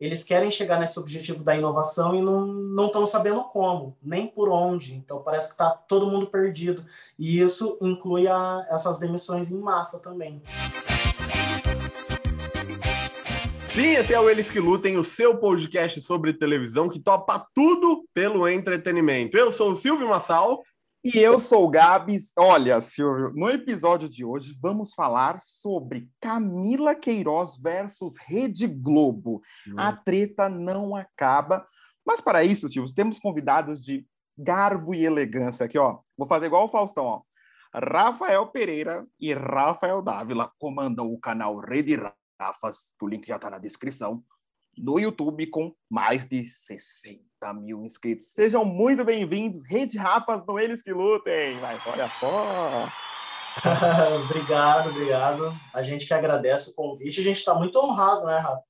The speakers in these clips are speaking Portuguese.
eles querem chegar nesse objetivo da inovação e não estão sabendo como, nem por onde. Então parece que está todo mundo perdido. E isso inclui a, essas demissões em massa também. Sim, esse é o Eles que Lutem, o seu podcast sobre televisão que topa tudo pelo entretenimento. Eu sou o Silvio Massal. E eu sou o Gabs. Olha, Silvio, no episódio de hoje vamos falar sobre Camila Queiroz versus Rede Globo. Hum. A treta não acaba. Mas para isso, Silvio, temos convidados de garbo e elegância aqui, ó. Vou fazer igual o Faustão, ó. Rafael Pereira e Rafael Dávila comandam o canal Rede Rafas, o link já está na descrição, no YouTube com mais de 60 mil inscritos. Sejam muito bem-vindos, Rede Rapas no Eles que Lutem. Vai, olha só. obrigado, obrigado. A gente que agradece o convite. A gente está muito honrado, né, Rafa?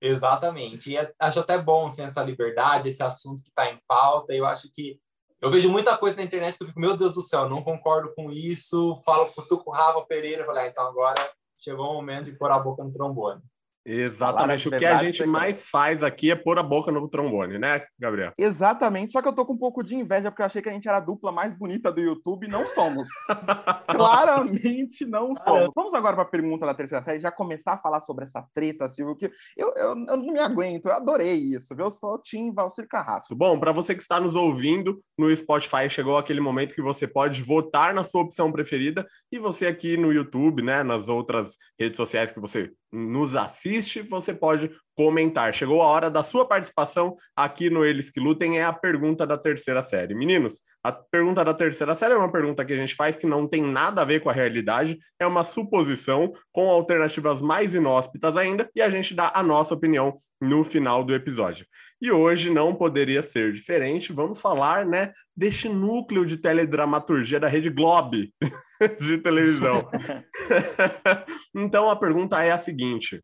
Exatamente. E é, acho até bom assim, essa liberdade, esse assunto que está em pauta. Eu acho que eu vejo muita coisa na internet que eu fico, meu Deus do céu, não concordo com isso. Falo com o Rafa Pereira, falei, ah, então agora chegou o momento de pôr a boca no trombone. Exatamente. O que a gente mais faz aqui é pôr a boca no trombone, né, Gabriel? Exatamente. Só que eu tô com um pouco de inveja porque eu achei que a gente era a dupla mais bonita do YouTube. Não somos. Claramente não somos. Vamos agora para a pergunta da terceira série. Já começar a falar sobre essa treta, Silvio, que eu, eu, eu não me aguento. Eu adorei isso, viu? Eu sou o Tim Valcir Carrasco. Bom, para você que está nos ouvindo no Spotify, chegou aquele momento que você pode votar na sua opção preferida e você aqui no YouTube, né, nas outras redes sociais que você nos assiste, você pode comentar. Chegou a hora da sua participação aqui no Eles que Lutem, é a pergunta da terceira série. Meninos, a pergunta da terceira série é uma pergunta que a gente faz que não tem nada a ver com a realidade, é uma suposição com alternativas mais inóspitas ainda, e a gente dá a nossa opinião no final do episódio. E hoje não poderia ser diferente, vamos falar, né, deste núcleo de teledramaturgia da Rede Globe de televisão. então a pergunta é a seguinte: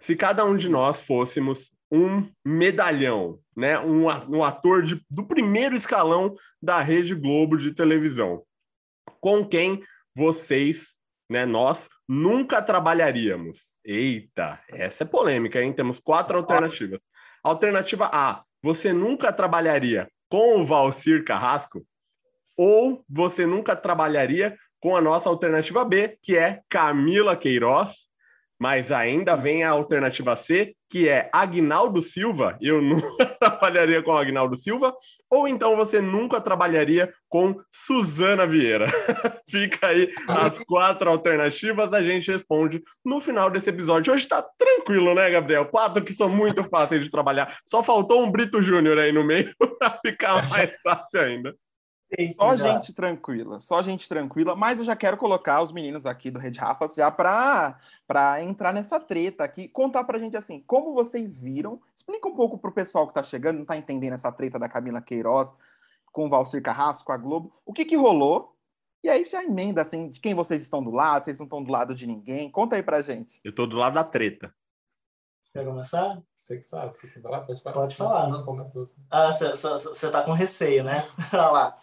se cada um de nós fôssemos um medalhão, né, um, um ator de, do primeiro escalão da Rede Globo de televisão, com quem vocês, né, nós nunca trabalharíamos? Eita, essa é polêmica, hein? Temos quatro alternativas. Alternativa A: você nunca trabalharia com o Valcir Carrasco? Ou você nunca trabalharia com a nossa alternativa B, que é Camila Queiroz, mas ainda vem a alternativa C, que é Agnaldo Silva. Eu nunca trabalharia com Agnaldo Silva, ou então você nunca trabalharia com Suzana Vieira. Fica aí as quatro alternativas, a gente responde no final desse episódio. Hoje tá tranquilo, né, Gabriel? Quatro que são muito fáceis de trabalhar. Só faltou um Brito Júnior aí no meio para ficar mais fácil ainda. Só gente tranquila, só gente tranquila, mas eu já quero colocar os meninos aqui do Red Rafas já para entrar nessa treta aqui, contar pra gente assim, como vocês viram, explica um pouco pro pessoal que tá chegando, não tá entendendo essa treta da Camila Queiroz com o Valcir Carrasco, com a Globo, o que que rolou, e aí se a emenda, assim, de quem vocês estão do lado, vocês não estão do lado de ninguém, conta aí pra gente. Eu tô do lado da treta. Quer começar? Você que sabe, falar, pode falar. Pode falar. Não, começa você. Ah, você tá com receio, né? Olha lá.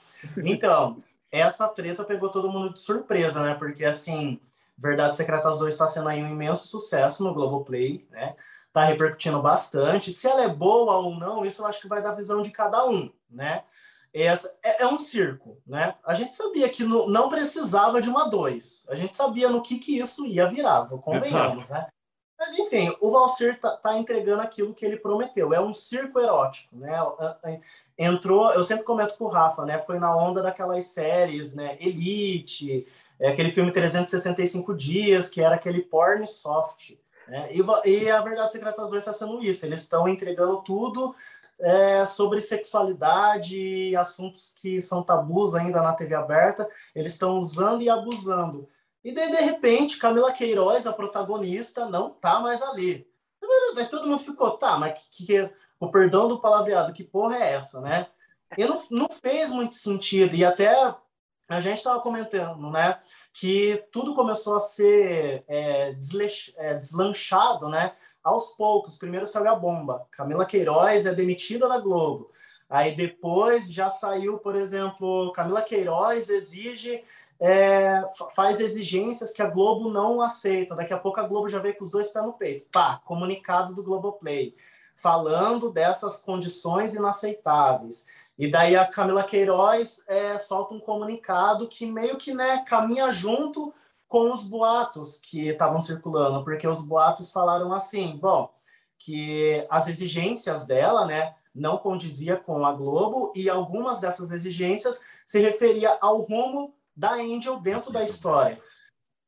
Então, essa treta pegou todo mundo de surpresa, né? Porque, assim, Verdade Secretas 2 está sendo aí um imenso sucesso no Globoplay, né? Tá repercutindo bastante. Se ela é boa ou não, isso eu acho que vai dar visão de cada um, né? Essa, é, é um circo, né? A gente sabia que no, não precisava de uma 2. A gente sabia no que, que isso ia virar, convenhamos, né? Mas enfim, o Valsir tá, tá, entregando aquilo que ele prometeu. É um circo erótico, né? Entrou, eu sempre comento com o Rafa, né? Foi na onda daquelas séries, né? Elite, é aquele filme 365 dias, que era aquele porn soft. Né? E, e a Verdade Secreta 2 está sendo isso. Eles estão entregando tudo é, sobre sexualidade, assuntos que são tabus ainda na TV aberta. Eles estão usando e abusando. E daí, de repente, Camila Queiroz, a protagonista, não tá mais ali. Daí todo mundo ficou, tá, mas que, que, o perdão do palavreado, que porra é essa, né? E não, não fez muito sentido. E até a gente estava comentando, né, que tudo começou a ser é, é, deslanchado, né, aos poucos. Primeiro saiu a bomba. Camila Queiroz é demitida da Globo. Aí depois já saiu, por exemplo, Camila Queiroz exige é, faz exigências que a Globo não aceita. Daqui a pouco a Globo já veio com os dois pés no peito. Pá, comunicado do Globoplay. falando dessas condições inaceitáveis. E daí a Camila Queiroz é, solta um comunicado que meio que né, caminha junto com os boatos que estavam circulando, porque os boatos falaram assim, bom, que as exigências dela, né, não condizia com a Globo e algumas dessas exigências se referia ao rumo da Angel dentro da história.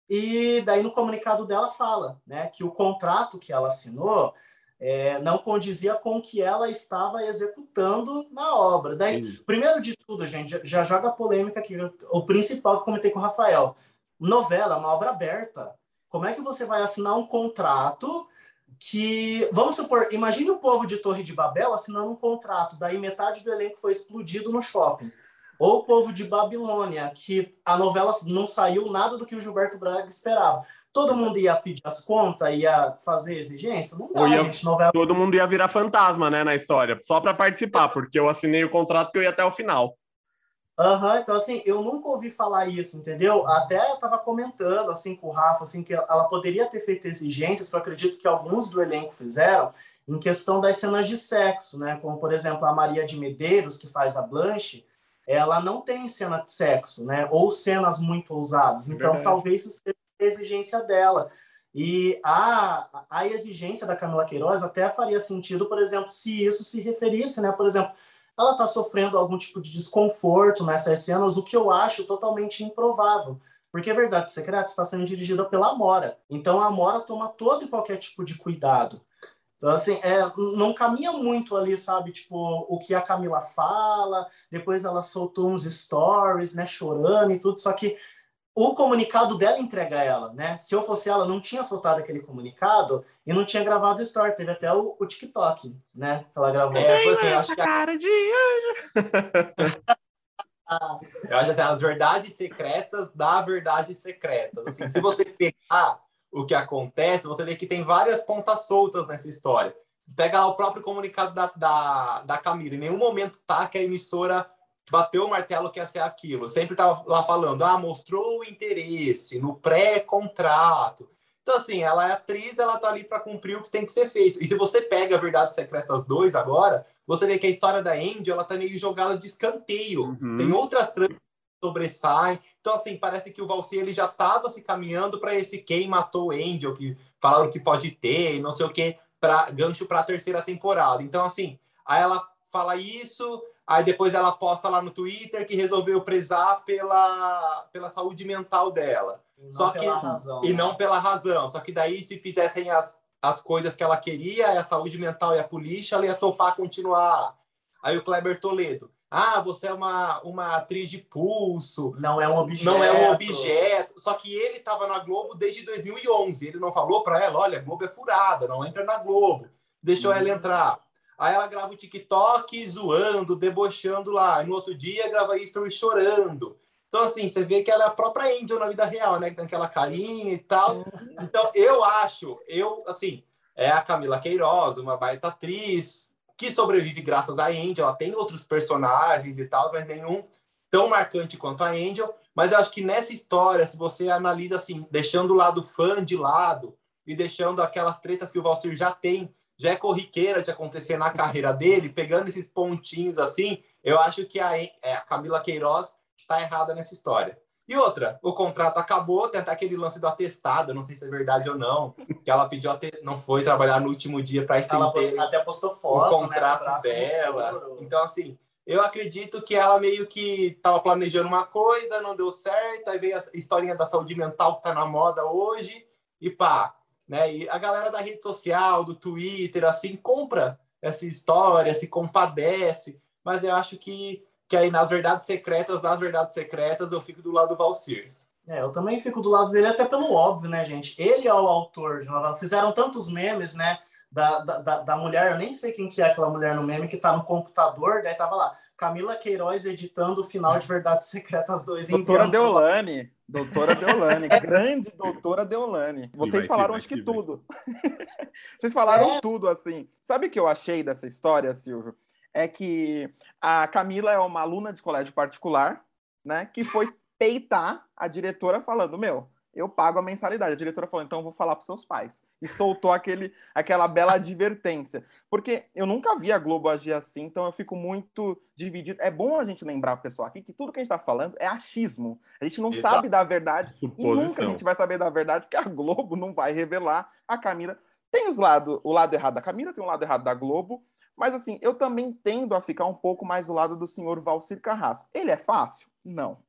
E daí no comunicado dela fala, né, que o contrato que ela assinou é, não condizia com o que ela estava executando na obra. Daí, primeiro de tudo, gente, já joga a polêmica aqui, o principal que eu comentei com o Rafael. Novela, uma obra aberta. Como é que você vai assinar um contrato que, vamos supor, imagine o povo de Torre de Babel assinando um contrato, daí metade do elenco foi explodido no shopping. Ou o povo de Babilônia, que a novela não saiu nada do que o Gilberto Braga esperava. Todo mundo ia pedir as contas, ia fazer exigência? Não dá, ia, gente. Novela... Todo mundo ia virar fantasma, né, na história, só para participar, porque eu assinei o contrato que eu ia até o final. Aham, uhum, então assim, eu nunca ouvi falar isso, entendeu? Até estava comentando assim com o Rafa, assim, que ela poderia ter feito exigências, que eu acredito que alguns do elenco fizeram, em questão das cenas de sexo, né? Como, por exemplo, a Maria de Medeiros, que faz a Blanche, ela não tem cena de sexo, né? Ou cenas muito ousadas. Então, é talvez isso seja a exigência dela. E a, a exigência da Camila Queiroz até faria sentido, por exemplo, se isso se referisse, né? Por exemplo, ela está sofrendo algum tipo de desconforto nessas cenas, o que eu acho totalmente improvável. Porque a Verdade Secreta está sendo dirigida pela Amora. Então a Amora toma todo e qualquer tipo de cuidado. Então, assim, é, não caminha muito ali, sabe? Tipo, o que a Camila fala, depois ela soltou uns stories, né, chorando e tudo, só que o comunicado dela entrega ela, né? Se eu fosse ela, não tinha soltado aquele comunicado e não tinha gravado o story. Teve até o, o TikTok, né? Que ela gravou. É, foi assim, acho que cara de anjo. eu acho assim, as verdades secretas da verdade secretas. Assim, se você pegar o que acontece, você vê que tem várias pontas soltas nessa história. Pega lá o próprio comunicado da, da, da Camila. Em nenhum momento tá que a emissora bateu o martelo que ia ser aquilo. Sempre tava lá falando, ah, mostrou o interesse no pré-contrato. Então, assim, ela é atriz, ela tá ali para cumprir o que tem que ser feito. E se você pega a Verdades Secretas 2 agora, você vê que a história da Andy, ela tá meio jogada de escanteio. Uhum. Tem outras tramas sobressaem. Então, assim, parece que o Valsir, ele já tava se caminhando para esse quem matou o Angel, que falaram que pode ter e não sei o que, para gancho para a terceira temporada. Então, assim, aí ela fala isso, Aí depois ela posta lá no Twitter que resolveu prezar pela, pela saúde mental dela. Só que razão, e né? não pela razão. Só que daí se fizessem as, as coisas que ela queria, a saúde mental e a polícia, ela ia topar continuar. Aí o Kleber Toledo. Ah, você é uma, uma atriz de pulso. Não é um objeto. Não é um objeto. Só que ele estava na Globo desde 2011. Ele não falou para ela, olha, a Globo é furada, não entra na Globo. Deixou hum. ela entrar. Aí ela grava o TikTok zoando, debochando lá. E no outro dia grava story chorando. Então, assim, você vê que ela é a própria Angel na vida real, né? Que tem aquela carinha e tal. Então, eu acho, eu, assim, é a Camila Queiroz, uma baita atriz, que sobrevive graças a Angel. Ela tem outros personagens e tal, mas nenhum tão marcante quanto a Angel. Mas eu acho que nessa história, se você analisa assim, deixando o lado fã de lado e deixando aquelas tretas que o Valsir já tem já é corriqueira de acontecer na carreira dele, pegando esses pontinhos assim, eu acho que a, é, a Camila Queiroz está errada nessa história. E outra, o contrato acabou, tem até aquele lance do atestado, não sei se é verdade ou não, que ela pediu até, não foi trabalhar no último dia para estender ela até postou foto, o contrato né, dela. Então assim, eu acredito que ela meio que estava planejando uma coisa, não deu certo, aí veio a historinha da saúde mental que está na moda hoje e pá, né? E a galera da rede social, do Twitter, assim, compra essa história, se compadece, mas eu acho que, que aí nas verdades secretas, nas verdades secretas, eu fico do lado do Valcir. É, eu também fico do lado dele, até pelo óbvio, né, gente? Ele é o autor de novela. Fizeram tantos memes, né? Da, da, da mulher, eu nem sei quem que é aquela mulher no meme que tá no computador, daí tava lá, Camila Queiroz editando o final de Verdades Secretas 2 Doutora Deolane. Doutora Deolane, grande doutora Deolane. Vocês falaram acho que tudo. Vocês falaram é. tudo assim. Sabe o que eu achei dessa história, Silvio? É que a Camila é uma aluna de colégio particular, né, que foi peitar a diretora falando: "Meu, eu pago a mensalidade. A diretora falou, então eu vou falar para seus pais. E soltou aquele, aquela bela advertência. Porque eu nunca vi a Globo agir assim, então eu fico muito dividido. É bom a gente lembrar, pessoal, aqui que tudo que a gente está falando é achismo. A gente não Exato. sabe da verdade. Suposição. E nunca a gente vai saber da verdade, porque a Globo não vai revelar. A Camila tem os lado, o lado errado da Camila, tem o lado errado da Globo. Mas assim, eu também tendo a ficar um pouco mais do lado do senhor Valcir Carrasco. Ele é fácil? Não.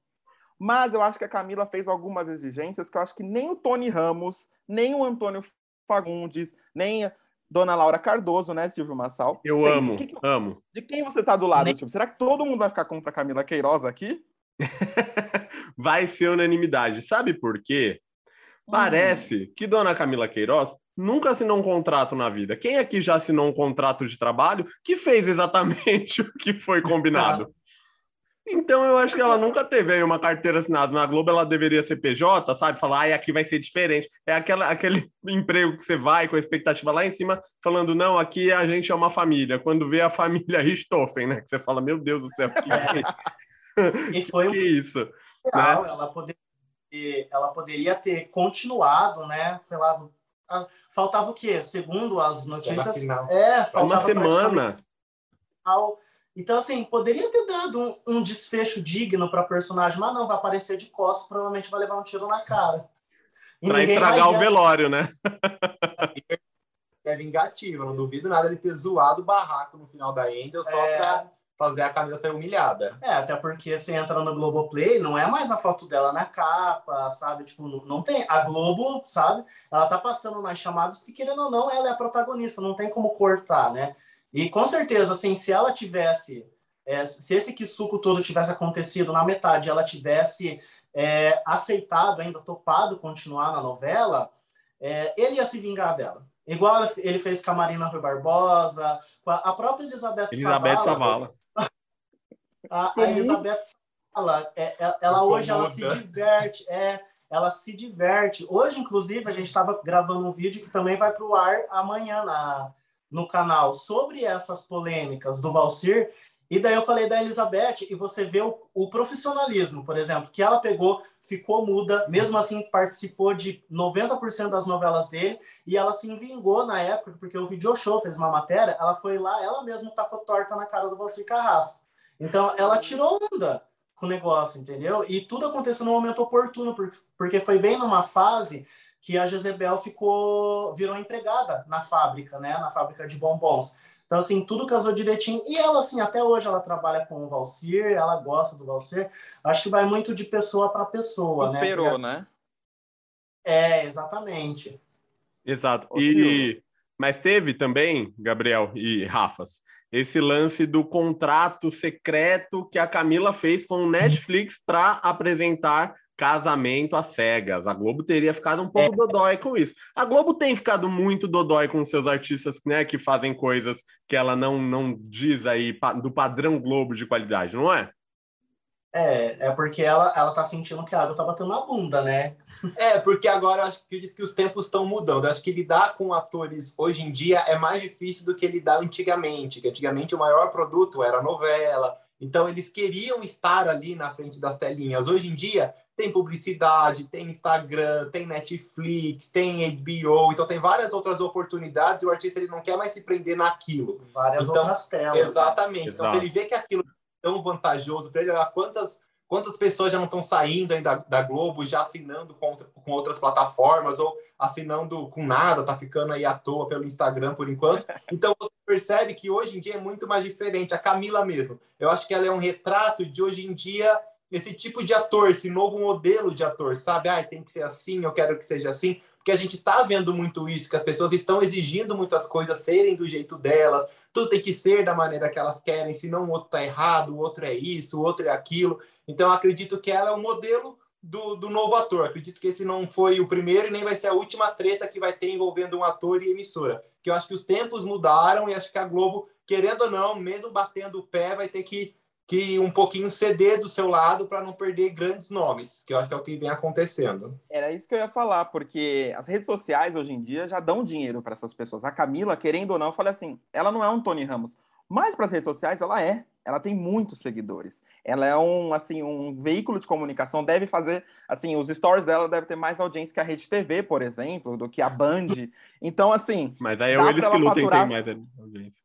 Mas eu acho que a Camila fez algumas exigências que eu acho que nem o Tony Ramos, nem o Antônio Fagundes, nem a Dona Laura Cardoso, né, Silvio Massal? Eu fez. amo, que que... amo. De quem você tá do lado, nem... Silvio? Será que todo mundo vai ficar contra a Camila Queiroz aqui? vai ser unanimidade. Sabe por quê? Hum. Parece hum. que Dona Camila Queiroz nunca assinou um contrato na vida. Quem aqui já assinou um contrato de trabalho que fez exatamente o que foi combinado? Então eu acho que ela nunca teve uma carteira assinada na Globo, ela deveria ser PJ, sabe? Falar, ai, aqui vai ser diferente. É aquela, aquele emprego que você vai com a expectativa lá em cima, falando, não, aqui a gente é uma família. Quando vê a família Richthofen, né? Que você fala, meu Deus do céu, que, é. e foi que isso? Real, né? ela, poderia, ela poderia ter continuado, né? Sei lá, faltava o quê? Segundo as notícias. É, faltava uma semana. Então, assim, poderia ter dado um, um desfecho digno para personagem, mas não, vai aparecer de costas, provavelmente vai levar um tiro na cara. Para estragar o velório, né? é vingativo, não duvido nada ele ter zoado o barraco no final da Angel só é... para fazer a Camila ser humilhada. É, até porque você entra no Globoplay, não é mais a foto dela na capa, sabe? Tipo, não, não tem. A Globo, sabe? Ela tá passando nas chamadas porque, querendo ou não, ela é a protagonista, não tem como cortar, né? E com certeza, assim, se ela tivesse. É, se esse Kisuko todo tivesse acontecido na metade, ela tivesse é, aceitado, ainda topado continuar na novela, é, ele ia se vingar dela. Igual ele fez com a Marina Rui Barbosa, com a, a própria Elizabeth, Elizabeth Savala. A, a Elizabeth é, é, ela hoje ela se diverte, é, ela se diverte. Hoje, inclusive, a gente estava gravando um vídeo que também vai para o ar amanhã na, no canal sobre essas polêmicas do Valcir. E daí eu falei da Elizabeth e você vê o, o, profissionalismo, por exemplo, que ela pegou, ficou muda, mesmo assim participou de 90% das novelas dele e ela se vingou na época, porque o Video Show fez uma matéria, ela foi lá, ela mesma tacou torta na cara do Valcir Carrasco. Então ela tirou onda com o negócio, entendeu? E tudo aconteceu no momento oportuno, porque foi bem numa fase que a Jezebel ficou virou empregada na fábrica, né, na fábrica de bombons. Então, assim, tudo casou direitinho. E ela, assim, até hoje ela trabalha com o Valcir, ela gosta do Valcir. Acho que vai muito de pessoa para pessoa, Superou, né? né? É, exatamente. Exato. e... Mas teve também, Gabriel e Rafas, esse lance do contrato secreto que a Camila fez com o Netflix para apresentar casamento às cegas. A Globo teria ficado um pouco é. dodói com isso. A Globo tem ficado muito dodói com seus artistas, né, que fazem coisas que ela não, não diz aí do padrão Globo de qualidade, não é? É, é porque ela, ela tá sentindo que a água tá batendo na bunda, né? É, porque agora eu acho, acredito que os tempos estão mudando. Eu acho que lidar com atores hoje em dia é mais difícil do que lidar antigamente. Que antigamente o maior produto era a novela, então, eles queriam estar ali na frente das telinhas. Hoje em dia, tem publicidade, tem Instagram, tem Netflix, tem HBO, então tem várias outras oportunidades e o artista ele não quer mais se prender naquilo. Várias então, outras telas. Né? Exatamente. Né? Então, se ele vê que aquilo tão vantajoso para ele, olha quantas Quantas pessoas já não estão saindo ainda da, da Globo, já assinando com, com outras plataformas, ou assinando com nada, tá ficando aí à toa pelo Instagram por enquanto. Então você percebe que hoje em dia é muito mais diferente. A Camila mesmo, eu acho que ela é um retrato de hoje em dia esse tipo de ator, esse novo modelo de ator, sabe? Ah, tem que ser assim, eu quero que seja assim, porque a gente tá vendo muito isso, que as pessoas estão exigindo muitas coisas serem do jeito delas, tudo tem que ser da maneira que elas querem, senão o outro tá errado, o outro é isso, o outro é aquilo. Então, acredito que ela é o modelo do, do novo ator. Acredito que esse não foi o primeiro e nem vai ser a última treta que vai ter envolvendo um ator e emissora. Que eu acho que os tempos mudaram e acho que a Globo, querendo ou não, mesmo batendo o pé, vai ter que que um pouquinho ceder do seu lado para não perder grandes nomes, que eu acho que é o que vem acontecendo. Era isso que eu ia falar, porque as redes sociais hoje em dia já dão dinheiro para essas pessoas. A Camila, querendo ou não, eu falei assim, ela não é um Tony Ramos. Mas para as redes sociais, ela é. Ela tem muitos seguidores. Ela é um, assim, um veículo de comunicação, deve fazer, assim, os stories dela devem ter mais audiência que a Rede TV, por exemplo, do que a Band. Então, assim... Mas aí é eles que lutem faturar... tem mais audiência.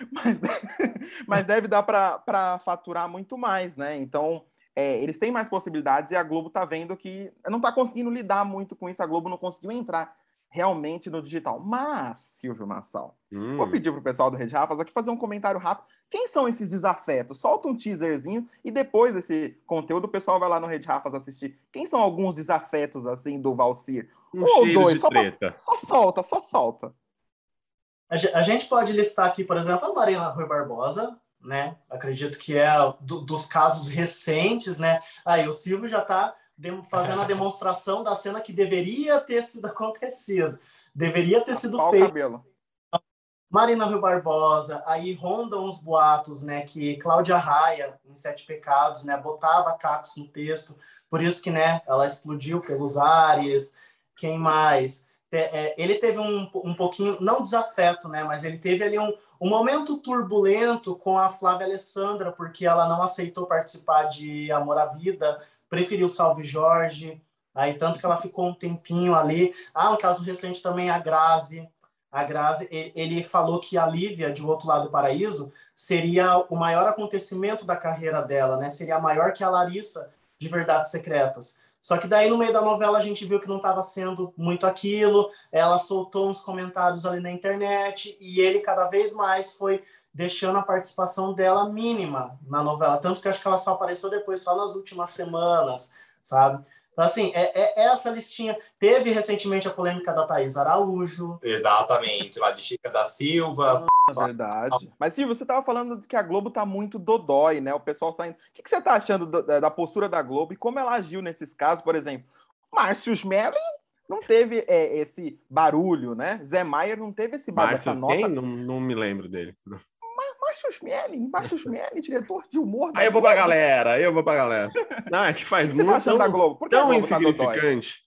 Mas, mas deve dar para faturar muito mais, né? Então, é, eles têm mais possibilidades e a Globo está vendo que não está conseguindo lidar muito com isso. A Globo não conseguiu entrar realmente no digital. Mas, Silvio Massal, hum. vou pedir pro pessoal do Rede Rafas aqui fazer um comentário rápido. Quem são esses desafetos? Solta um teaserzinho e depois desse conteúdo o pessoal vai lá no Rede Rafas assistir. Quem são alguns desafetos, assim, do Valcir? Um, um ou dois, só, pra, só solta, só solta. A gente pode listar aqui, por exemplo, a Marina Rui Barbosa, né? Acredito que é do, dos casos recentes, né? Aí o Silvio já está fazendo a demonstração da cena que deveria ter sido acontecido. Deveria ter sido feito. Marina Rui Barbosa, aí rondam os boatos, né, que Cláudia Raia, em Sete Pecados, né, botava cacos no texto, por isso que, né, ela explodiu pelos ares, quem mais? É, ele teve um, um pouquinho, não desafeto, né, mas ele teve ali um, um momento turbulento com a Flávia Alessandra, porque ela não aceitou participar de Amor à Vida, preferiu Salve Jorge, aí tanto que ela ficou um tempinho ali. Ah, um caso recente também, a Grazi. A Grazi, ele falou que a Lívia, de Outro Lado do Paraíso, seria o maior acontecimento da carreira dela, né? Seria maior que a Larissa, de Verdades Secretas. Só que daí, no meio da novela, a gente viu que não estava sendo muito aquilo. Ela soltou uns comentários ali na internet e ele cada vez mais foi deixando a participação dela mínima na novela. Tanto que acho que ela só apareceu depois, só nas últimas semanas, sabe? Então, assim, é, é, essa listinha. Teve recentemente a polêmica da Thaís Araújo. Exatamente, lá de Chica da Silva. É verdade. Mas, Silvio, você estava falando que a Globo tá muito dodói, né? O pessoal saindo. O que, que você está achando da, da, postura da Globo e como ela agiu nesses casos? Por exemplo, Márcio Smelling não teve é, esse barulho, né? Zé Maier não teve esse barulho, essa nota. Não, não me lembro dele. Márcio Smelling, Márcio Smelling, diretor de humor. Aí eu vou pra galera, eu vou pra galera. Não, é que faz muito. Você tá da Globo? Por que tão Globo tá insignificante.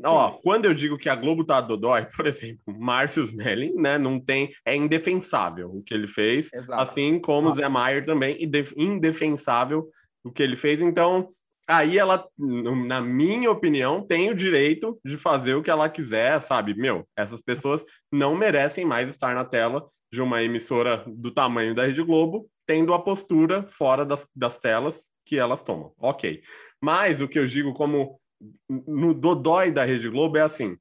Tá Ó, quando eu digo que a Globo tá dodói, por exemplo, Márcio Smelling, né, não tem, é indefensável o que ele fez, Exato. assim como ah. Zé Maier também, indefensável o que ele fez, então aí ela, na minha opinião, tem o direito de fazer o que ela quiser, sabe? Meu, essas pessoas não merecem mais estar na tela de uma emissora do tamanho da Rede Globo, tendo a postura fora das, das telas que elas tomam. Ok. Mas o que eu digo como no dodói da Rede Globo é assim: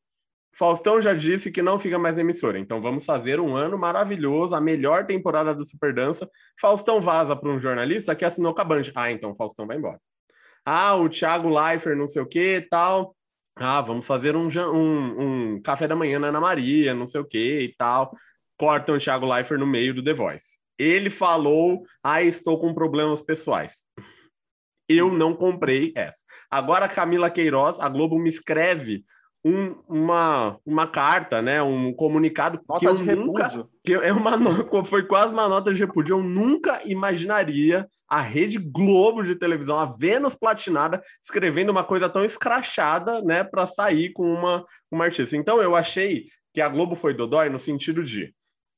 Faustão já disse que não fica mais emissora, então vamos fazer um ano maravilhoso, a melhor temporada do Super Dança. Faustão vaza para um jornalista que assinou com a Band. Ah, então Faustão vai embora. Ah, o Thiago Leifert, não sei o que tal. Ah, vamos fazer um, um, um café da manhã na Ana Maria, não sei o que e tal cortam o Thiago Leifert no meio do The Voice. Ele falou: Ah, estou com problemas pessoais. Eu não comprei essa. Agora, Camila Queiroz, a Globo me escreve um, uma, uma carta, né, um comunicado nota que eu nunca, repúdio. que é uma foi quase uma nota de repúdio. Eu nunca imaginaria a Rede Globo de televisão, a Vênus Platinada, escrevendo uma coisa tão escrachada, né, para sair com uma, uma artista. Então eu achei que a Globo foi dodói no sentido de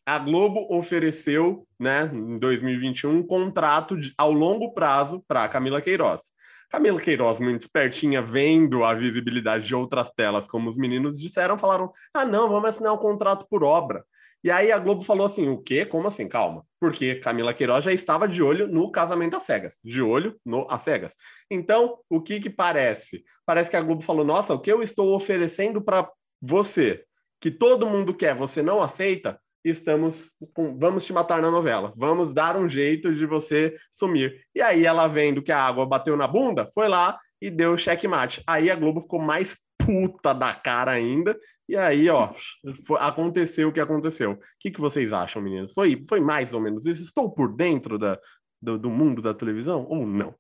a Globo ofereceu, né, em 2021, um contrato de, ao longo prazo para Camila Queiroz. Camila Queiroz, muito espertinha, vendo a visibilidade de outras telas, como os meninos disseram, falaram: ah, não, vamos assinar um contrato por obra. E aí a Globo falou assim: o quê? Como assim? Calma. Porque Camila Queiroz já estava de olho no casamento às cegas, de olho no às cegas. Então, o que que parece? Parece que a Globo falou: nossa, o que eu estou oferecendo para você, que todo mundo quer, você não aceita? Estamos com, vamos te matar na novela, vamos dar um jeito de você sumir. E aí ela vendo que a água bateu na bunda, foi lá e deu checkmate. Aí a Globo ficou mais puta da cara ainda, e aí, ó, foi, aconteceu o que aconteceu. O que, que vocês acham, meninas? Foi, foi mais ou menos isso? Estou por dentro da, do, do mundo da televisão ou não?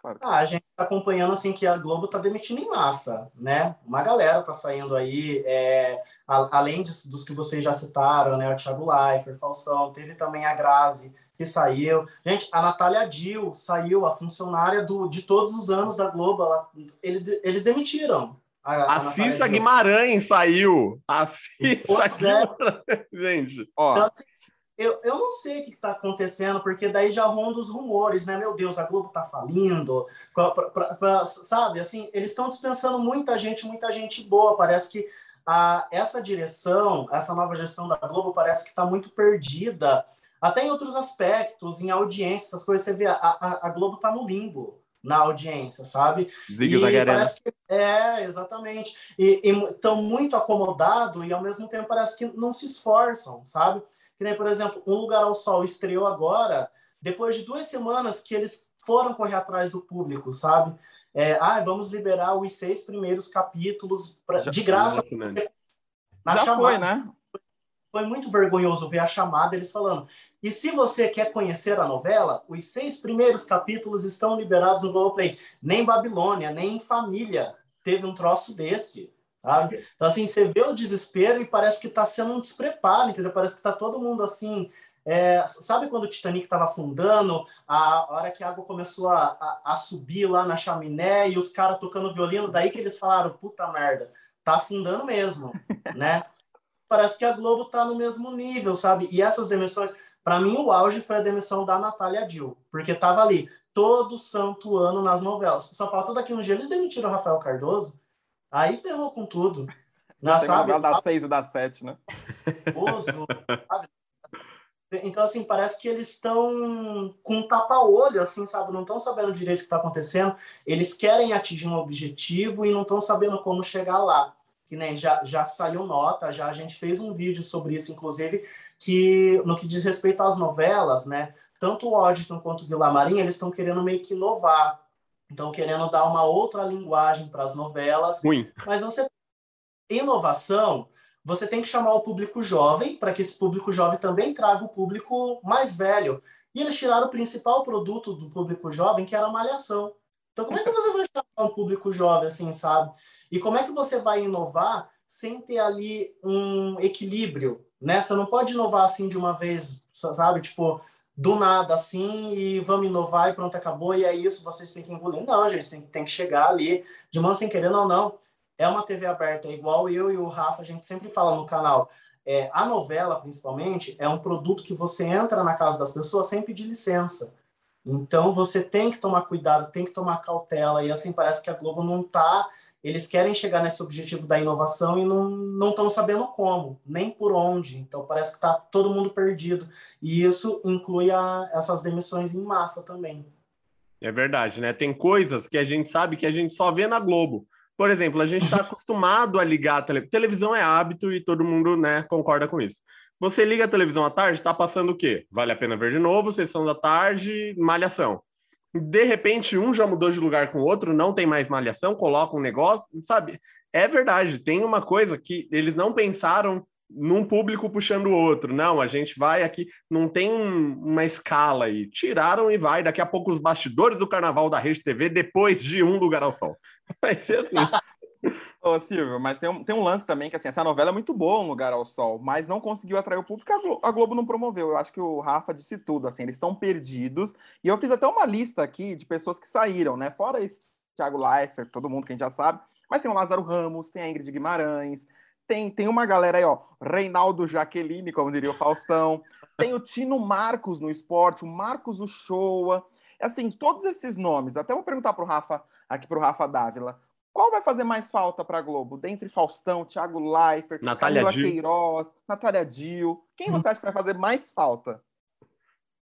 Claro. Ah, a gente está acompanhando assim que a Globo está demitindo em massa, né? Uma galera está saindo aí, é, a, além de, dos que vocês já citaram, né? O Thiago Leifert, Faustão, teve também a Grazi que saiu. Gente, a Natália Dil saiu, a funcionária do, de todos os anos da Globo, ela, ele, eles demitiram. A, a Cissa Guimarães saiu. A Cissa Guimarães, gente. Ó, então, assim, eu, eu não sei o que está acontecendo, porque daí já ronda os rumores, né? Meu Deus, a Globo está falindo, pra, pra, pra, sabe? Assim, eles estão dispensando muita gente, muita gente boa. Parece que a, essa direção, essa nova gestão da Globo, parece que está muito perdida, até em outros aspectos, em audiência, essas coisas. Você vê, a, a, a Globo está no limbo na audiência, sabe? Zigue parece que, É, exatamente. E estão muito acomodados e, ao mesmo tempo, parece que não se esforçam, sabe? Que nem, por exemplo, Um Lugar ao Sol estreou agora, depois de duas semanas que eles foram correr atrás do público, sabe? É, ah, vamos liberar os seis primeiros capítulos pra, de graça. Né? Na Já chamada. foi, né? Foi muito vergonhoso ver a chamada eles falando. E se você quer conhecer a novela, os seis primeiros capítulos estão liberados no Globoplay. Nem Babilônia, nem Família teve um troço desse. Sabe? Então, assim, você vê o desespero e parece que está sendo um despreparo, entendeu? Parece que está todo mundo assim. É, sabe quando o Titanic estava afundando, a hora que a água começou a, a, a subir lá na chaminé e os caras tocando violino, daí que eles falaram: puta merda, tá afundando mesmo, né? Parece que a Globo tá no mesmo nível, sabe? E essas demissões, para mim, o auge foi a demissão da Natália Dill, porque tava ali todo santo ano nas novelas. Só falta daqui uns dias eles demitiram o Rafael Cardoso, Aí ferrou com tudo. Já sabe? das seis e das sete, né? sabe? Então, assim, parece que eles estão com um tapa-olho, assim, sabe? Não estão sabendo direito o que está acontecendo. Eles querem atingir um objetivo e não estão sabendo como chegar lá. Que nem já, já saiu nota, já a gente fez um vídeo sobre isso, inclusive, que no que diz respeito às novelas, né? Tanto o Auditon quanto o Vila Marinha, eles estão querendo meio que inovar. Então, querendo dar uma outra linguagem para as novelas. Ruim. Mas você. Inovação, você tem que chamar o público jovem, para que esse público jovem também traga o público mais velho. E eles tiraram o principal produto do público jovem, que era a malhação. Então, como é que você vai chamar um público jovem assim, sabe? E como é que você vai inovar sem ter ali um equilíbrio, né? Você não pode inovar assim de uma vez, sabe? Tipo, do nada assim e vamos inovar e pronto, acabou, e é isso, vocês têm que engolir. Não, gente, tem, tem que chegar ali, de mão sem querer, não, não. É uma TV aberta, é igual eu e o Rafa, a gente sempre fala no canal. É, a novela, principalmente, é um produto que você entra na casa das pessoas sem pedir licença. Então, você tem que tomar cuidado, tem que tomar cautela, e assim parece que a Globo não está eles querem chegar nesse objetivo da inovação e não estão sabendo como, nem por onde. Então parece que está todo mundo perdido. E isso inclui a, essas demissões em massa também. É verdade, né? Tem coisas que a gente sabe que a gente só vê na Globo. Por exemplo, a gente está acostumado a ligar a televisão. Televisão é hábito e todo mundo né, concorda com isso. Você liga a televisão à tarde, está passando o quê? Vale a pena ver de novo, sessão da tarde, malhação de repente um já mudou de lugar com o outro, não tem mais malhação, coloca um negócio, sabe? É verdade, tem uma coisa que eles não pensaram num público puxando o outro. Não, a gente vai aqui, não tem uma escala aí. Tiraram e vai. Daqui a pouco os bastidores do carnaval da Rede TV depois de Um Lugar ao Sol. Vai ser assim. Ô, Silvio, mas tem um, tem um lance também que assim, essa novela é muito boa, Um Lugar ao Sol, mas não conseguiu atrair o público, a Globo, a Globo não promoveu. Eu acho que o Rafa disse tudo, assim, eles estão perdidos. E eu fiz até uma lista aqui de pessoas que saíram, né? Fora esse Thiago Leifert, todo mundo que a gente já sabe, mas tem o Lázaro Ramos, tem a Ingrid Guimarães, tem, tem uma galera aí, ó, Reinaldo Jaqueline, como diria o Faustão, tem o Tino Marcos no esporte, o Marcos Uchoa, assim, todos esses nomes, até vou perguntar pro Rafa, aqui pro Rafa Dávila, qual vai fazer mais falta para a Globo? Dentre Faustão, Thiago Leifert, Natália Camila Queiroz, Natália Dil. Quem você acha que vai fazer mais falta?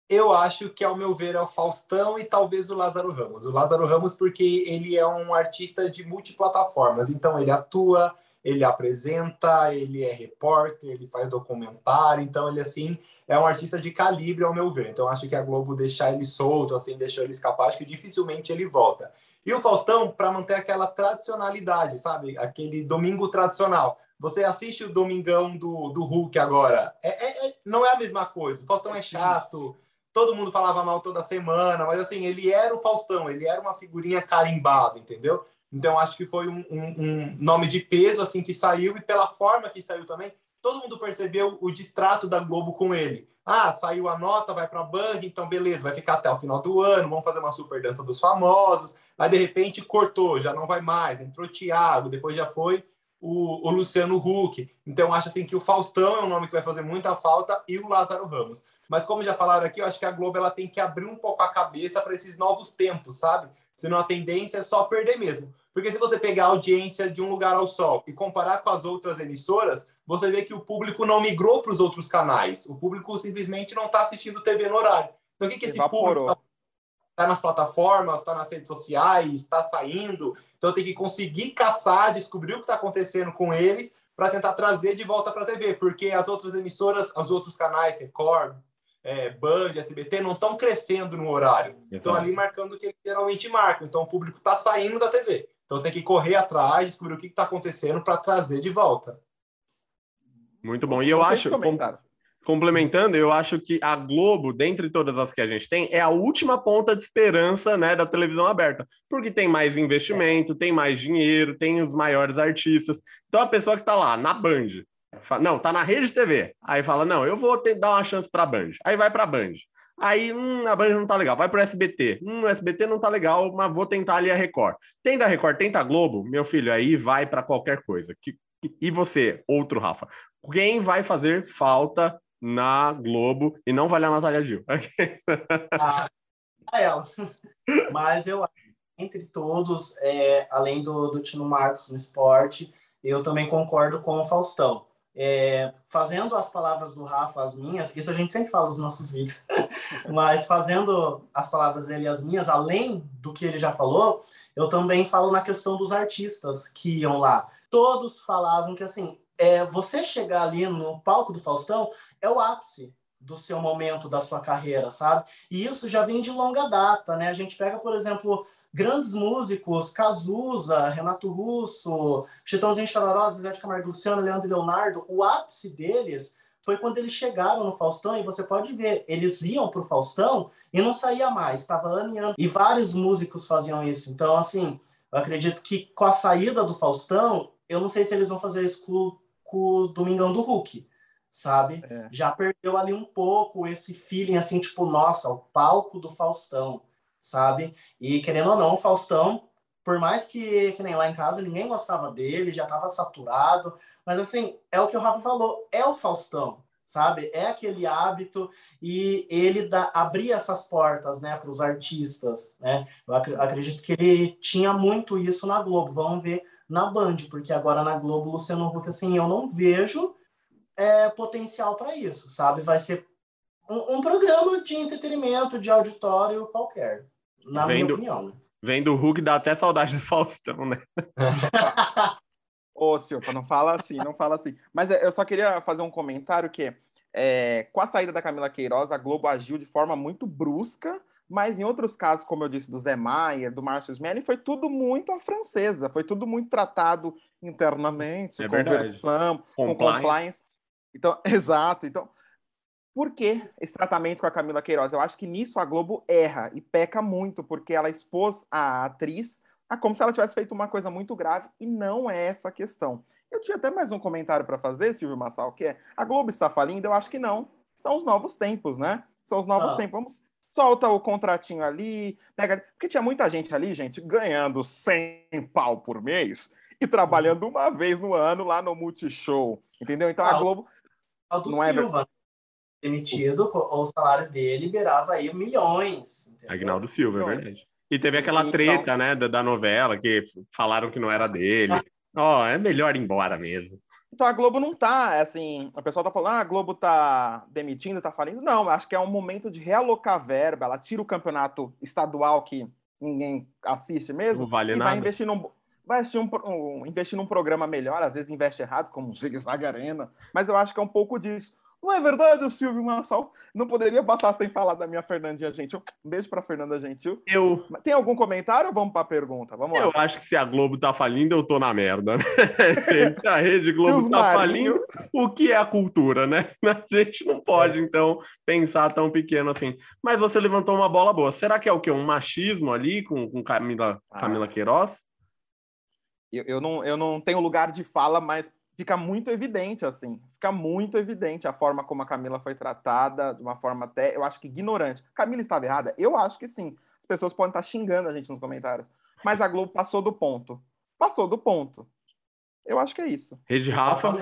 Eu acho que, ao meu ver, é o Faustão e talvez o Lázaro Ramos. O Lázaro Ramos, porque ele é um artista de multiplataformas. Então, ele atua, ele apresenta, ele é repórter, ele faz documentário. Então, ele, assim, é um artista de calibre, ao meu ver. Então, acho que a Globo deixar ele solto, assim, deixou ele escapar, acho que dificilmente ele volta. E o Faustão, para manter aquela tradicionalidade, sabe? Aquele domingo tradicional. Você assiste o Domingão do, do Hulk agora. É, é, é, não é a mesma coisa. O Faustão é chato. Todo mundo falava mal toda semana, mas assim, ele era o Faustão, ele era uma figurinha carimbada, entendeu? Então acho que foi um, um, um nome de peso assim que saiu e pela forma que saiu também, todo mundo percebeu o distrato da Globo com ele. Ah, saiu a nota, vai para a Band, então beleza, vai ficar até o final do ano, vamos fazer uma super dança dos famosos. Aí de repente cortou, já não vai mais, entrou Thiago, depois já foi o, o Luciano Huck. Então, acho assim que o Faustão é um nome que vai fazer muita falta e o Lázaro Ramos. Mas como já falaram aqui, eu acho que a Globo ela tem que abrir um pouco a cabeça para esses novos tempos, sabe? Senão a tendência é só perder mesmo. Porque se você pegar a audiência de um lugar ao sol e comparar com as outras emissoras, você vê que o público não migrou para os outros canais. O público simplesmente não está assistindo TV no horário. Então, o que, que esse Evaporou. público está tá nas plataformas, está nas redes sociais, está saindo. Então tem que conseguir caçar, descobrir o que está acontecendo com eles para tentar trazer de volta para a TV, porque as outras emissoras, os outros canais, Record, é, Band, SBT, não estão crescendo no horário. Estão ali marcando o que eles geralmente marcam. Então o público está saindo da TV. Então tem que correr atrás, descobrir o que está acontecendo para trazer de volta. Muito bom. E eu acho, complementando, eu acho que a Globo, dentre todas as que a gente tem, é a última ponta de esperança né, da televisão aberta. Porque tem mais investimento, tem mais dinheiro, tem os maiores artistas. Então a pessoa que está lá na Band, fala, não, tá na rede TV. Aí fala, não, eu vou ter, dar uma chance para a Band. Aí vai para a Band. Aí, hum, a Band não tá legal, vai pro SBT. Hum, o SBT não tá legal, mas vou tentar ali a Record. Tenta a Record, tenta Globo, meu filho, aí vai para qualquer coisa. Que, que, e você, outro Rafa, quem vai fazer falta na Globo e não vale a Natália Gil? ah, ela. Mas eu entre todos, é, além do, do Tino Marcos no esporte, eu também concordo com o Faustão. É, fazendo as palavras do Rafa as minhas, isso a gente sempre fala nos nossos vídeos, mas fazendo as palavras dele as minhas, além do que ele já falou, eu também falo na questão dos artistas que iam lá. Todos falavam que assim, é, você chegar ali no palco do Faustão é o ápice do seu momento da sua carreira, sabe? E isso já vem de longa data, né? A gente pega, por exemplo, grandes músicos, Cazuza, Renato Russo, Chitãozinho Chalarosa, Zé de Camargo Luciano, Leandro e Leonardo, o ápice deles foi quando eles chegaram no Faustão, e você pode ver, eles iam para o Faustão e não saía mais, estava ano e ano. E vários músicos faziam isso. Então, assim, eu acredito que com a saída do Faustão, eu não sei se eles vão fazer isso com, com o Domingão do Hulk, sabe? É. Já perdeu ali um pouco esse feeling, assim, tipo, nossa, o palco do Faustão sabe? E querendo ou não, o Faustão, por mais que, que nem lá em casa ninguém gostava dele, já estava saturado, mas assim, é o que o Rafa falou, é o Faustão, sabe? É aquele hábito e ele dá, abria essas portas, né, para os artistas, né? Eu ac acredito que ele tinha muito isso na Globo. Vamos ver na Band, porque agora na Globo, Luciano Huck, assim, eu não vejo é, potencial para isso, sabe? Vai ser um, um, programa de entretenimento, de auditório qualquer na vem minha opinião. Né? Vem do Hulk, dá até saudade do Faustão, né? Ô, Silva, não fala assim, não fala assim. Mas é, eu só queria fazer um comentário que é, com a saída da Camila Queiroz, a Globo agiu de forma muito brusca, mas em outros casos, como eu disse, do Zé Maier, do Márcio Smelly, foi tudo muito à francesa, foi tudo muito tratado internamente, é conversão, com compliance. Então, exato. Então, por que esse tratamento com a Camila Queiroz? Eu acho que nisso a Globo erra e peca muito, porque ela expôs a atriz a como se ela tivesse feito uma coisa muito grave e não é essa a questão. Eu tinha até mais um comentário para fazer, Silvio Massal, que é: a Globo está falindo? Eu acho que não. São os novos tempos, né? São os novos ah. tempos. Vamos solta o contratinho ali, pega. Porque tinha muita gente ali, gente, ganhando 100 pau por mês e trabalhando uma vez no ano lá no Multishow. Entendeu? Então a Globo. não é Silva demitido, o salário dele liberava aí milhões. Entendeu? Agnaldo Silva, é verdade. E teve aquela então, treta, né, da, da, novela, que falaram que não era dele. Ó, oh, é melhor ir embora mesmo. Então a Globo não tá, assim, o pessoal tá falando, ah, a Globo tá demitindo, tá falindo. Não, acho que é um momento de realocar verba. Ela tira o campeonato estadual que ninguém assiste mesmo. Não vale e nada. vai investir num, vai investir, um, um, investir num programa melhor, às vezes investe errado, como o Zig Zag Arena, mas eu acho que é um pouco disso. Não é verdade, Silvio Massal? Não poderia passar sem falar da minha Fernandinha Gentil. Um beijo para Fernanda Gentil. Eu. Tem algum comentário ou vamos para a pergunta? Vamos lá. Eu acho que se a Globo tá falindo, eu tô na merda. Né? a Rede Globo tá Marinho... falindo, o que é a cultura, né? A gente não pode, é. então, pensar tão pequeno assim. Mas você levantou uma bola boa. Será que é o quê? Um machismo ali com, com Camila, ah. Camila Queiroz? Eu, eu, não, eu não tenho lugar de fala, mas fica muito evidente, assim, fica muito evidente a forma como a Camila foi tratada, de uma forma até, eu acho que ignorante. Camila estava errada? Eu acho que sim. As pessoas podem estar xingando a gente nos comentários. Mas a Globo passou do ponto. Passou do ponto. Eu acho que é isso. Rede Rafa.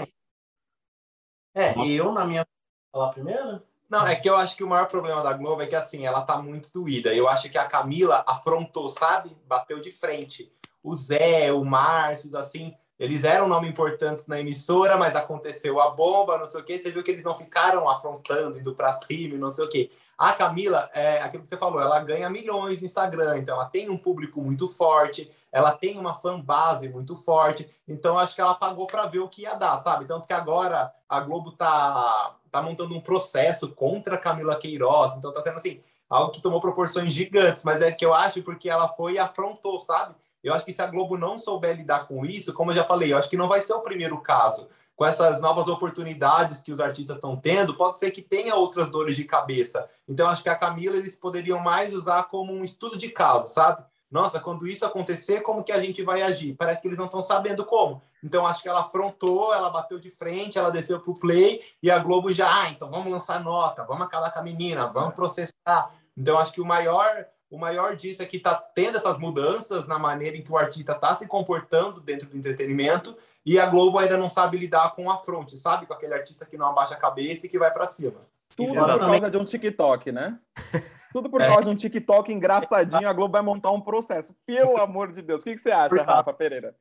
É, e eu, na minha. Falar primeiro? Não, é que eu acho que o maior problema da Globo é que assim, ela tá muito doída. Eu acho que a Camila afrontou, sabe? Bateu de frente. O Zé, o Márcio, assim, eles eram nome importantes na emissora, mas aconteceu a bomba, não sei o quê. Você viu que eles não ficaram afrontando, indo para cima, não sei o quê. A Camila, é aquilo que você falou, ela ganha milhões no Instagram, então ela tem um público muito forte, ela tem uma fanbase muito forte, então acho que ela pagou para ver o que ia dar, sabe? Tanto que agora a Globo tá, tá montando um processo contra a Camila Queiroz, então tá sendo assim, algo que tomou proporções gigantes, mas é que eu acho porque ela foi e afrontou, sabe? Eu acho que se a Globo não souber lidar com isso, como eu já falei, eu acho que não vai ser o primeiro caso. Com essas novas oportunidades que os artistas estão tendo, pode ser que tenha outras dores de cabeça. Então, acho que a Camila eles poderiam mais usar como um estudo de caso, sabe? Nossa, quando isso acontecer, como que a gente vai agir? Parece que eles não estão sabendo como. Então, acho que ela afrontou, ela bateu de frente, ela desceu para o play e a Globo já, ah, então vamos lançar nota, vamos acabar com a menina, vamos processar. Então, acho que o maior o maior disso é que está tendo essas mudanças na maneira em que o artista está se comportando dentro do entretenimento e a Globo ainda não sabe lidar com a fronte, sabe? Com aquele artista que não abaixa a cabeça e que vai para cima. Tudo por causa de um TikTok, né? Tudo por é. causa de um TikTok engraçadinho, a Globo vai montar um processo. Pelo amor de Deus. O que, que você acha, Rafa Pereira?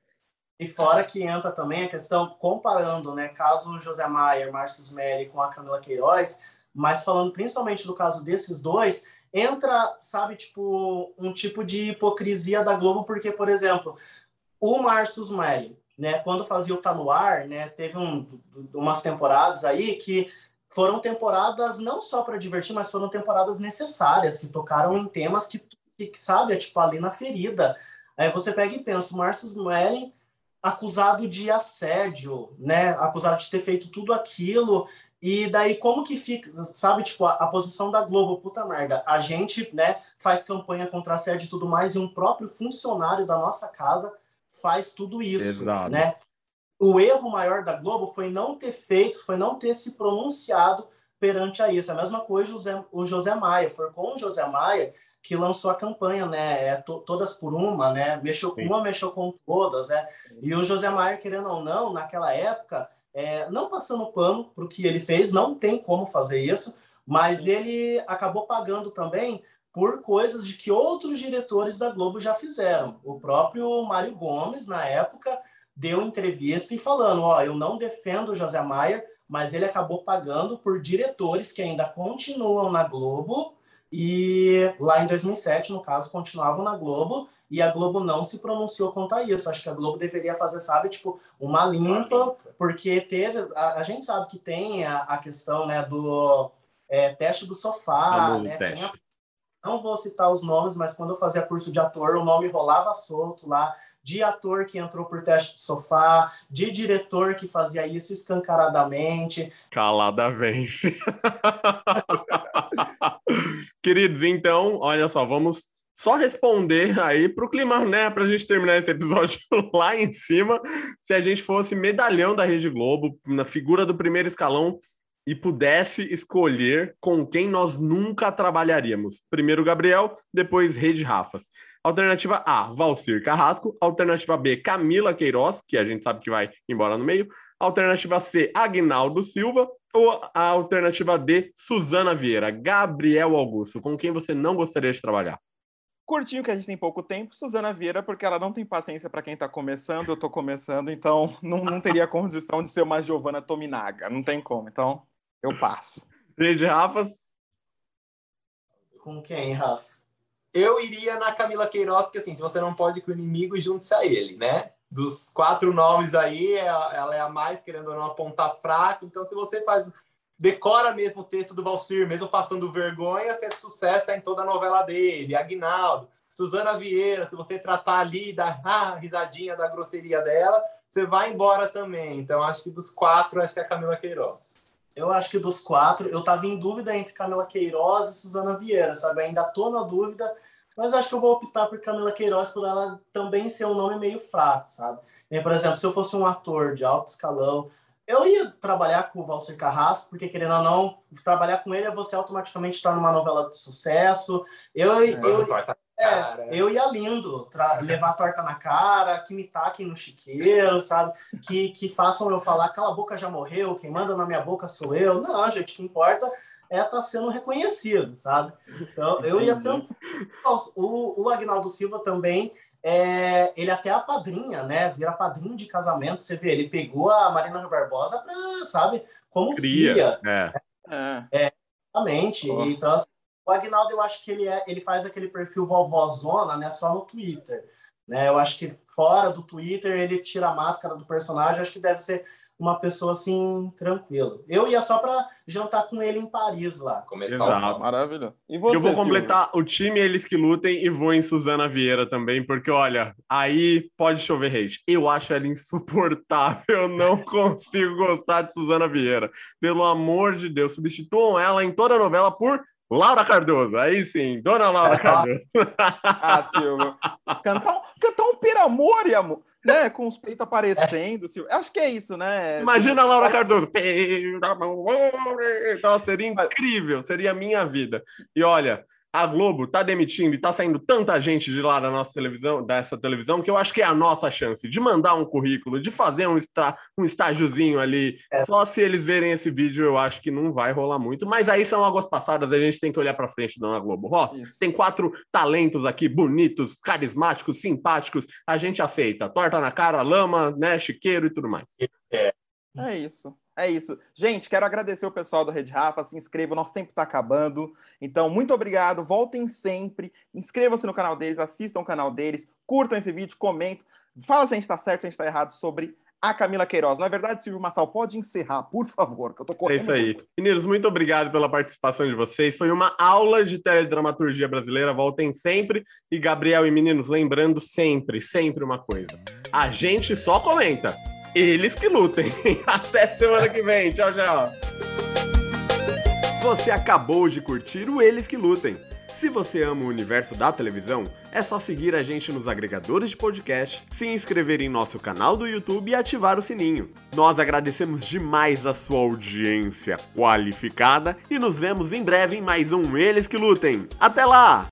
E fora que entra também a questão, comparando, né, caso José Maier, Márcio Smelly com a Camila Queiroz, mas falando principalmente do caso desses dois, entra, sabe, tipo, um tipo de hipocrisia da Globo, porque, por exemplo, o Márcio Smiley, né, quando fazia o Tá No Ar, né, teve um, umas temporadas aí que foram temporadas não só para divertir, mas foram temporadas necessárias, que tocaram em temas que, que sabe, é tipo ali na ferida. Aí você pega e pensa, o Márcio Smiley acusado de assédio, né, acusado de ter feito tudo aquilo, e daí, como que fica, sabe, tipo, a, a, posição da Globo, puta merda, a gente, né, faz campanha contra a sede e tudo mais, e um próprio funcionário da nossa casa faz tudo isso, Exato. né? O erro maior da Globo foi não ter feito, foi não ter se pronunciado perante a isso. A mesma coisa o José, o José Maia, foi com o José Maia que lançou a campanha, né, é, to, todas por uma, né, mexeu com uma, mexeu com todas, né, e o José Maia, querendo ou não, naquela época, é, não passando pano para o que ele fez, não tem como fazer isso, mas ele acabou pagando também por coisas de que outros diretores da Globo já fizeram. O próprio Mário Gomes, na época, deu entrevista e falando: Ó, eu não defendo o José Maia, mas ele acabou pagando por diretores que ainda continuam na Globo e lá em 2007, no caso, continuavam na Globo e a Globo não se pronunciou quanto a isso. Acho que a Globo deveria fazer, sabe, tipo, uma limpa, porque teve. A, a gente sabe que tem a, a questão né, do é, teste do sofá, né? A, não vou citar os nomes, mas quando eu fazia curso de ator, o nome rolava solto lá de ator que entrou por teste de sofá, de diretor que fazia isso escancaradamente. Calada vence. Queridos, então, olha só, vamos só responder aí para o clima, né? Para a gente terminar esse episódio lá em cima. Se a gente fosse medalhão da Rede Globo, na figura do primeiro escalão, e pudesse escolher com quem nós nunca trabalharíamos. Primeiro Gabriel, depois Rede Rafas. Alternativa A, Valcir Carrasco. Alternativa B, Camila Queiroz, que a gente sabe que vai embora no meio. Alternativa C, Agnaldo Silva. Ou a alternativa D, Suzana Vieira. Gabriel Augusto, com quem você não gostaria de trabalhar? curtinho que a gente tem pouco tempo, Suzana Vieira, porque ela não tem paciência para quem está começando, eu estou começando, então não, não teria condição de ser uma Giovanna Tominaga, não tem como, então eu passo. Desde Rafas? Com quem, Rafa? Eu iria na Camila Queiroz, porque assim, se você não pode com o inimigo, junte-se a ele, né? Dos quatro nomes aí, é ela é a mais, querendo ou não, apontar fraca, então se você faz decora mesmo o texto do Valcir, mesmo passando vergonha, se é sucesso, está em toda a novela dele, Aguinaldo, Suzana Vieira, se você tratar ali da ah, risadinha da grosseria dela, você vai embora também. Então, acho que dos quatro, acho que é a Camila Queiroz. Eu acho que dos quatro, eu tava em dúvida entre Camila Queiroz e Suzana Vieira, sabe? Ainda tô na dúvida, mas acho que eu vou optar por Camila Queiroz por ela também ser um nome meio fraco, sabe? Por exemplo, se eu fosse um ator de alto escalão, eu ia trabalhar com o Valser Carrasco, porque querendo ou não, trabalhar com ele é você automaticamente estar numa novela de sucesso. Eu, é, eu, cara. É, eu ia lindo, levar torta na cara, que me taquem no chiqueiro, sabe? Que, que façam eu falar, aquela boca já morreu, quem manda na minha boca sou eu. Não, gente, o que importa é estar tá sendo reconhecido, sabe? Então, eu ia ter O, o Agnaldo Silva também, é, ele até a padrinha, né? Vira padrinho de casamento, você vê, ele pegou a Marina Barbosa para, sabe, como Cria. filha. É. é. é exatamente. Oh. Então, assim, o Agnaldo, eu acho que ele, é, ele faz aquele perfil vovózona, né? Só no Twitter. Né? Eu acho que fora do Twitter ele tira a máscara do personagem. Acho que deve ser uma pessoa assim, tranquilo. Eu ia só para jantar com ele em Paris lá. Começar Exato. Maravilha. E você, eu vou completar Silvio? o time Eles que Lutem e vou em Suzana Vieira também, porque olha, aí pode chover hate. Eu acho ela insuportável, eu não consigo gostar de Suzana Vieira. Pelo amor de Deus, substituam ela em toda a novela por Laura Cardoso, aí sim, dona Laura Cardoso. ah, Silvio. Cantar, cantar um piramor, amor né, com os peitos aparecendo. É. Acho que é isso, né? Imagina a Laura Cardoso. Então, seria incrível, seria a minha vida. E olha, a Globo tá demitindo e tá saindo tanta gente de lá da nossa televisão, dessa televisão, que eu acho que é a nossa chance de mandar um currículo, de fazer um, estra, um estágiozinho ali. É. Só se eles verem esse vídeo, eu acho que não vai rolar muito. Mas aí são águas passadas, a gente tem que olhar para frente, dona Globo. Ó, tem quatro talentos aqui, bonitos, carismáticos, simpáticos. A gente aceita. Torta na cara, lama, né, chiqueiro e tudo mais. É. É isso. É isso. Gente, quero agradecer o pessoal do Rede Rafa. Se inscreva, o nosso tempo está acabando. Então, muito obrigado. Voltem sempre. Inscrevam-se no canal deles, assistam o canal deles, curtam esse vídeo, comentem. Fala se a gente está certo, se a gente está errado sobre a Camila Queiroz. Na é verdade, Silvio Massal, pode encerrar, por favor, que eu tô correndo. É isso aí. Muito. Meninos, muito obrigado pela participação de vocês. Foi uma aula de teledramaturgia brasileira. Voltem sempre. E Gabriel e meninos, lembrando sempre, sempre uma coisa. A gente só comenta eles que lutem. Até semana que vem. Tchau, tchau. Você acabou de curtir o Eles que Lutem. Se você ama o universo da televisão, é só seguir a gente nos agregadores de podcast, se inscrever em nosso canal do YouTube e ativar o sininho. Nós agradecemos demais a sua audiência qualificada e nos vemos em breve em mais um Eles que Lutem. Até lá!